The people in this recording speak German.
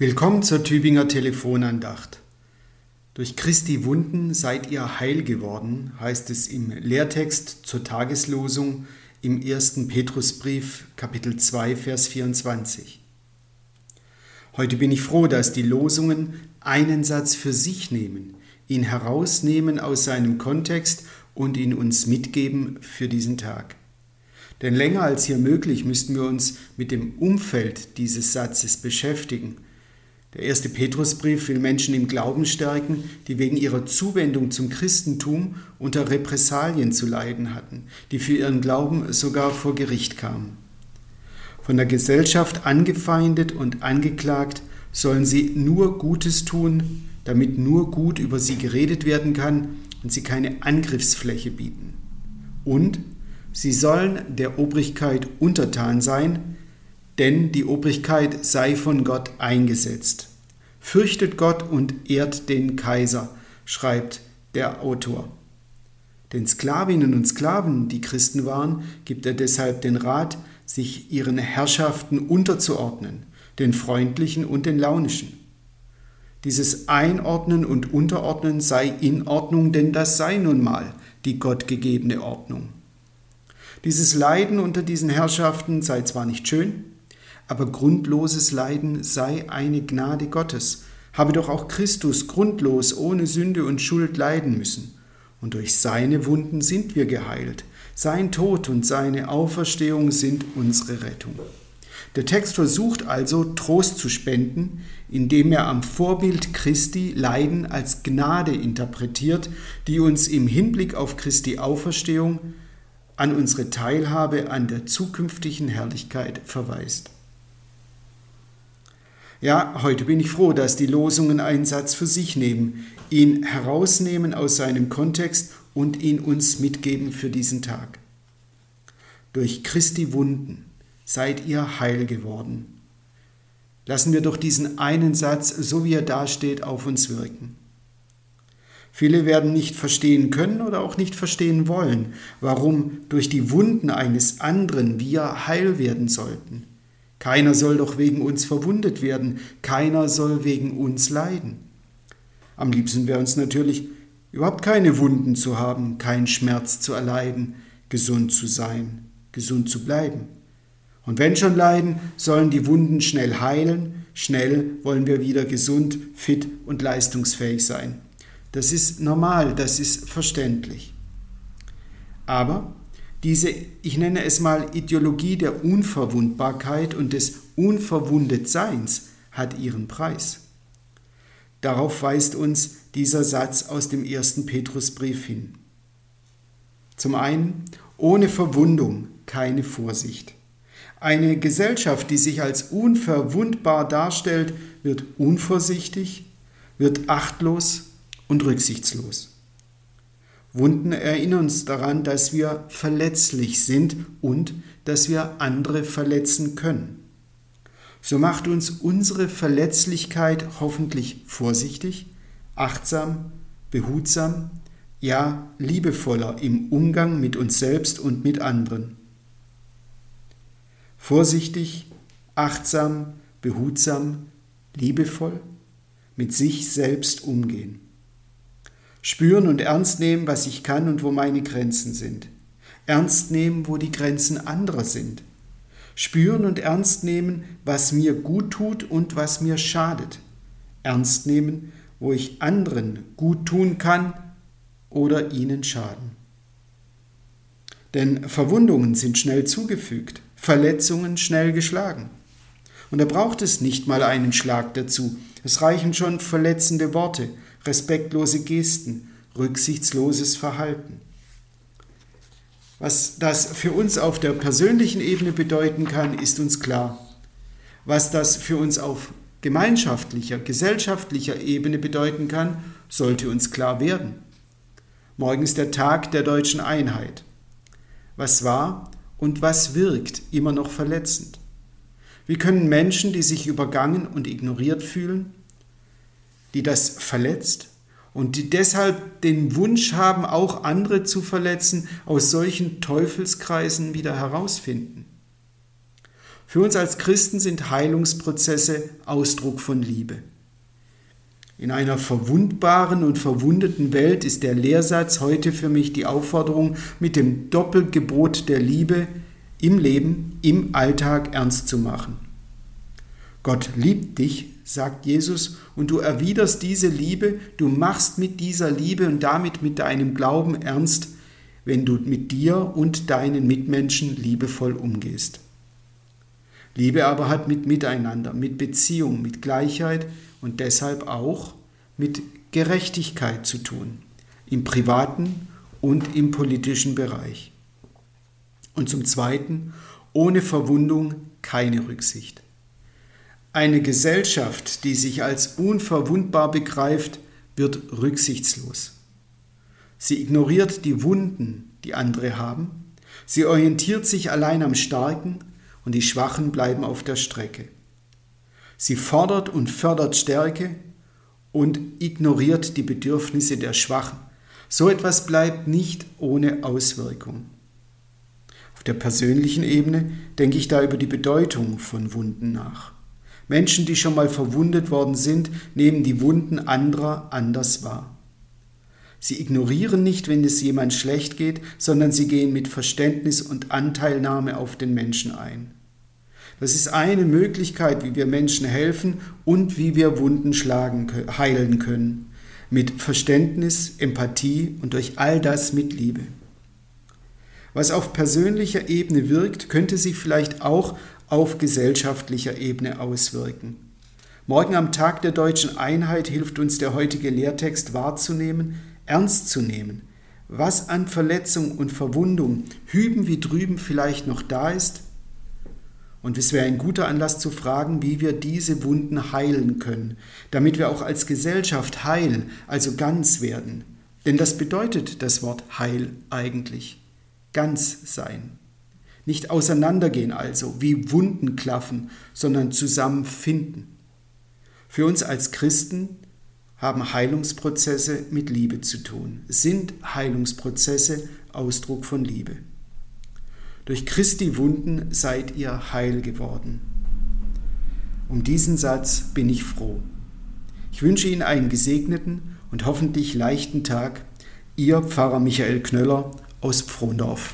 Willkommen zur Tübinger Telefonandacht. Durch Christi Wunden seid ihr heil geworden, heißt es im Lehrtext zur Tageslosung im 1. Petrusbrief Kapitel 2 Vers 24. Heute bin ich froh, dass die Losungen einen Satz für sich nehmen, ihn herausnehmen aus seinem Kontext und ihn uns mitgeben für diesen Tag. Denn länger als hier möglich müssten wir uns mit dem Umfeld dieses Satzes beschäftigen – der erste Petrusbrief will Menschen im Glauben stärken, die wegen ihrer Zuwendung zum Christentum unter Repressalien zu leiden hatten, die für ihren Glauben sogar vor Gericht kamen. Von der Gesellschaft angefeindet und angeklagt sollen sie nur Gutes tun, damit nur gut über sie geredet werden kann und sie keine Angriffsfläche bieten. Und sie sollen der Obrigkeit untertan sein, denn die Obrigkeit sei von Gott eingesetzt. Fürchtet Gott und ehrt den Kaiser, schreibt der Autor. Den Sklavinnen und Sklaven, die Christen waren, gibt er deshalb den Rat, sich ihren Herrschaften unterzuordnen, den freundlichen und den launischen. Dieses Einordnen und Unterordnen sei in Ordnung, denn das sei nun mal die gottgegebene Ordnung. Dieses Leiden unter diesen Herrschaften sei zwar nicht schön, aber grundloses Leiden sei eine Gnade Gottes. Habe doch auch Christus grundlos ohne Sünde und Schuld leiden müssen. Und durch seine Wunden sind wir geheilt. Sein Tod und seine Auferstehung sind unsere Rettung. Der Text versucht also Trost zu spenden, indem er am Vorbild Christi Leiden als Gnade interpretiert, die uns im Hinblick auf Christi Auferstehung an unsere Teilhabe an der zukünftigen Herrlichkeit verweist. Ja, heute bin ich froh, dass die Losungen einen Satz für sich nehmen, ihn herausnehmen aus seinem Kontext und ihn uns mitgeben für diesen Tag. Durch Christi Wunden seid ihr heil geworden. Lassen wir doch diesen einen Satz, so wie er dasteht, auf uns wirken. Viele werden nicht verstehen können oder auch nicht verstehen wollen, warum durch die Wunden eines anderen wir heil werden sollten. Keiner soll doch wegen uns verwundet werden, keiner soll wegen uns leiden. Am liebsten wäre uns natürlich, überhaupt keine Wunden zu haben, keinen Schmerz zu erleiden, gesund zu sein, gesund zu bleiben. Und wenn schon leiden, sollen die Wunden schnell heilen, schnell wollen wir wieder gesund, fit und leistungsfähig sein. Das ist normal, das ist verständlich. Aber diese, ich nenne es mal Ideologie der Unverwundbarkeit und des Unverwundetseins hat ihren Preis. Darauf weist uns dieser Satz aus dem ersten Petrusbrief hin. Zum einen, ohne Verwundung keine Vorsicht. Eine Gesellschaft, die sich als unverwundbar darstellt, wird unvorsichtig, wird achtlos und rücksichtslos. Wunden erinnern uns daran, dass wir verletzlich sind und dass wir andere verletzen können. So macht uns unsere Verletzlichkeit hoffentlich vorsichtig, achtsam, behutsam, ja liebevoller im Umgang mit uns selbst und mit anderen. Vorsichtig, achtsam, behutsam, liebevoll mit sich selbst umgehen. Spüren und ernst nehmen, was ich kann und wo meine Grenzen sind. Ernst nehmen, wo die Grenzen anderer sind. Spüren und ernst nehmen, was mir gut tut und was mir schadet. Ernst nehmen, wo ich anderen gut tun kann oder ihnen schaden. Denn Verwundungen sind schnell zugefügt, Verletzungen schnell geschlagen. Und da braucht es nicht mal einen Schlag dazu. Es reichen schon verletzende Worte, respektlose Gesten, rücksichtsloses Verhalten. Was das für uns auf der persönlichen Ebene bedeuten kann, ist uns klar. Was das für uns auf gemeinschaftlicher, gesellschaftlicher Ebene bedeuten kann, sollte uns klar werden. Morgen ist der Tag der deutschen Einheit. Was war und was wirkt immer noch verletzend? Wie können Menschen, die sich übergangen und ignoriert fühlen, die das verletzt und die deshalb den Wunsch haben, auch andere zu verletzen, aus solchen Teufelskreisen wieder herausfinden. Für uns als Christen sind Heilungsprozesse Ausdruck von Liebe. In einer verwundbaren und verwundeten Welt ist der Lehrsatz heute für mich die Aufforderung, mit dem Doppelgebot der Liebe im Leben, im Alltag ernst zu machen. Gott liebt dich, sagt Jesus, und du erwiderst diese Liebe, du machst mit dieser Liebe und damit mit deinem Glauben ernst, wenn du mit dir und deinen Mitmenschen liebevoll umgehst. Liebe aber hat mit Miteinander, mit Beziehung, mit Gleichheit, und deshalb auch mit Gerechtigkeit zu tun, im privaten und im politischen Bereich. Und zum Zweiten, ohne Verwundung keine Rücksicht. Eine Gesellschaft, die sich als unverwundbar begreift, wird rücksichtslos. Sie ignoriert die Wunden, die andere haben. Sie orientiert sich allein am Starken und die Schwachen bleiben auf der Strecke. Sie fordert und fördert Stärke und ignoriert die Bedürfnisse der Schwachen. So etwas bleibt nicht ohne Auswirkung. Auf der persönlichen Ebene denke ich da über die Bedeutung von Wunden nach. Menschen, die schon mal verwundet worden sind, nehmen die Wunden anderer anders wahr. Sie ignorieren nicht, wenn es jemand schlecht geht, sondern sie gehen mit Verständnis und Anteilnahme auf den Menschen ein. Das ist eine Möglichkeit, wie wir Menschen helfen und wie wir Wunden schlagen, heilen können. Mit Verständnis, Empathie und durch all das mit Liebe. Was auf persönlicher Ebene wirkt, könnte sich vielleicht auch auf gesellschaftlicher Ebene auswirken. Morgen am Tag der deutschen Einheit hilft uns der heutige Lehrtext wahrzunehmen, ernst zu nehmen, was an Verletzung und Verwundung hüben wie drüben vielleicht noch da ist und es wäre ein guter Anlass zu fragen, wie wir diese Wunden heilen können, damit wir auch als Gesellschaft heil, also ganz werden. Denn das bedeutet das Wort heil eigentlich. Ganz sein. Nicht auseinandergehen also, wie Wunden klaffen, sondern zusammenfinden. Für uns als Christen haben Heilungsprozesse mit Liebe zu tun, sind Heilungsprozesse Ausdruck von Liebe. Durch Christi Wunden seid ihr heil geworden. Um diesen Satz bin ich froh. Ich wünsche Ihnen einen gesegneten und hoffentlich leichten Tag. Ihr Pfarrer Michael Knöller aus Pfrondorf.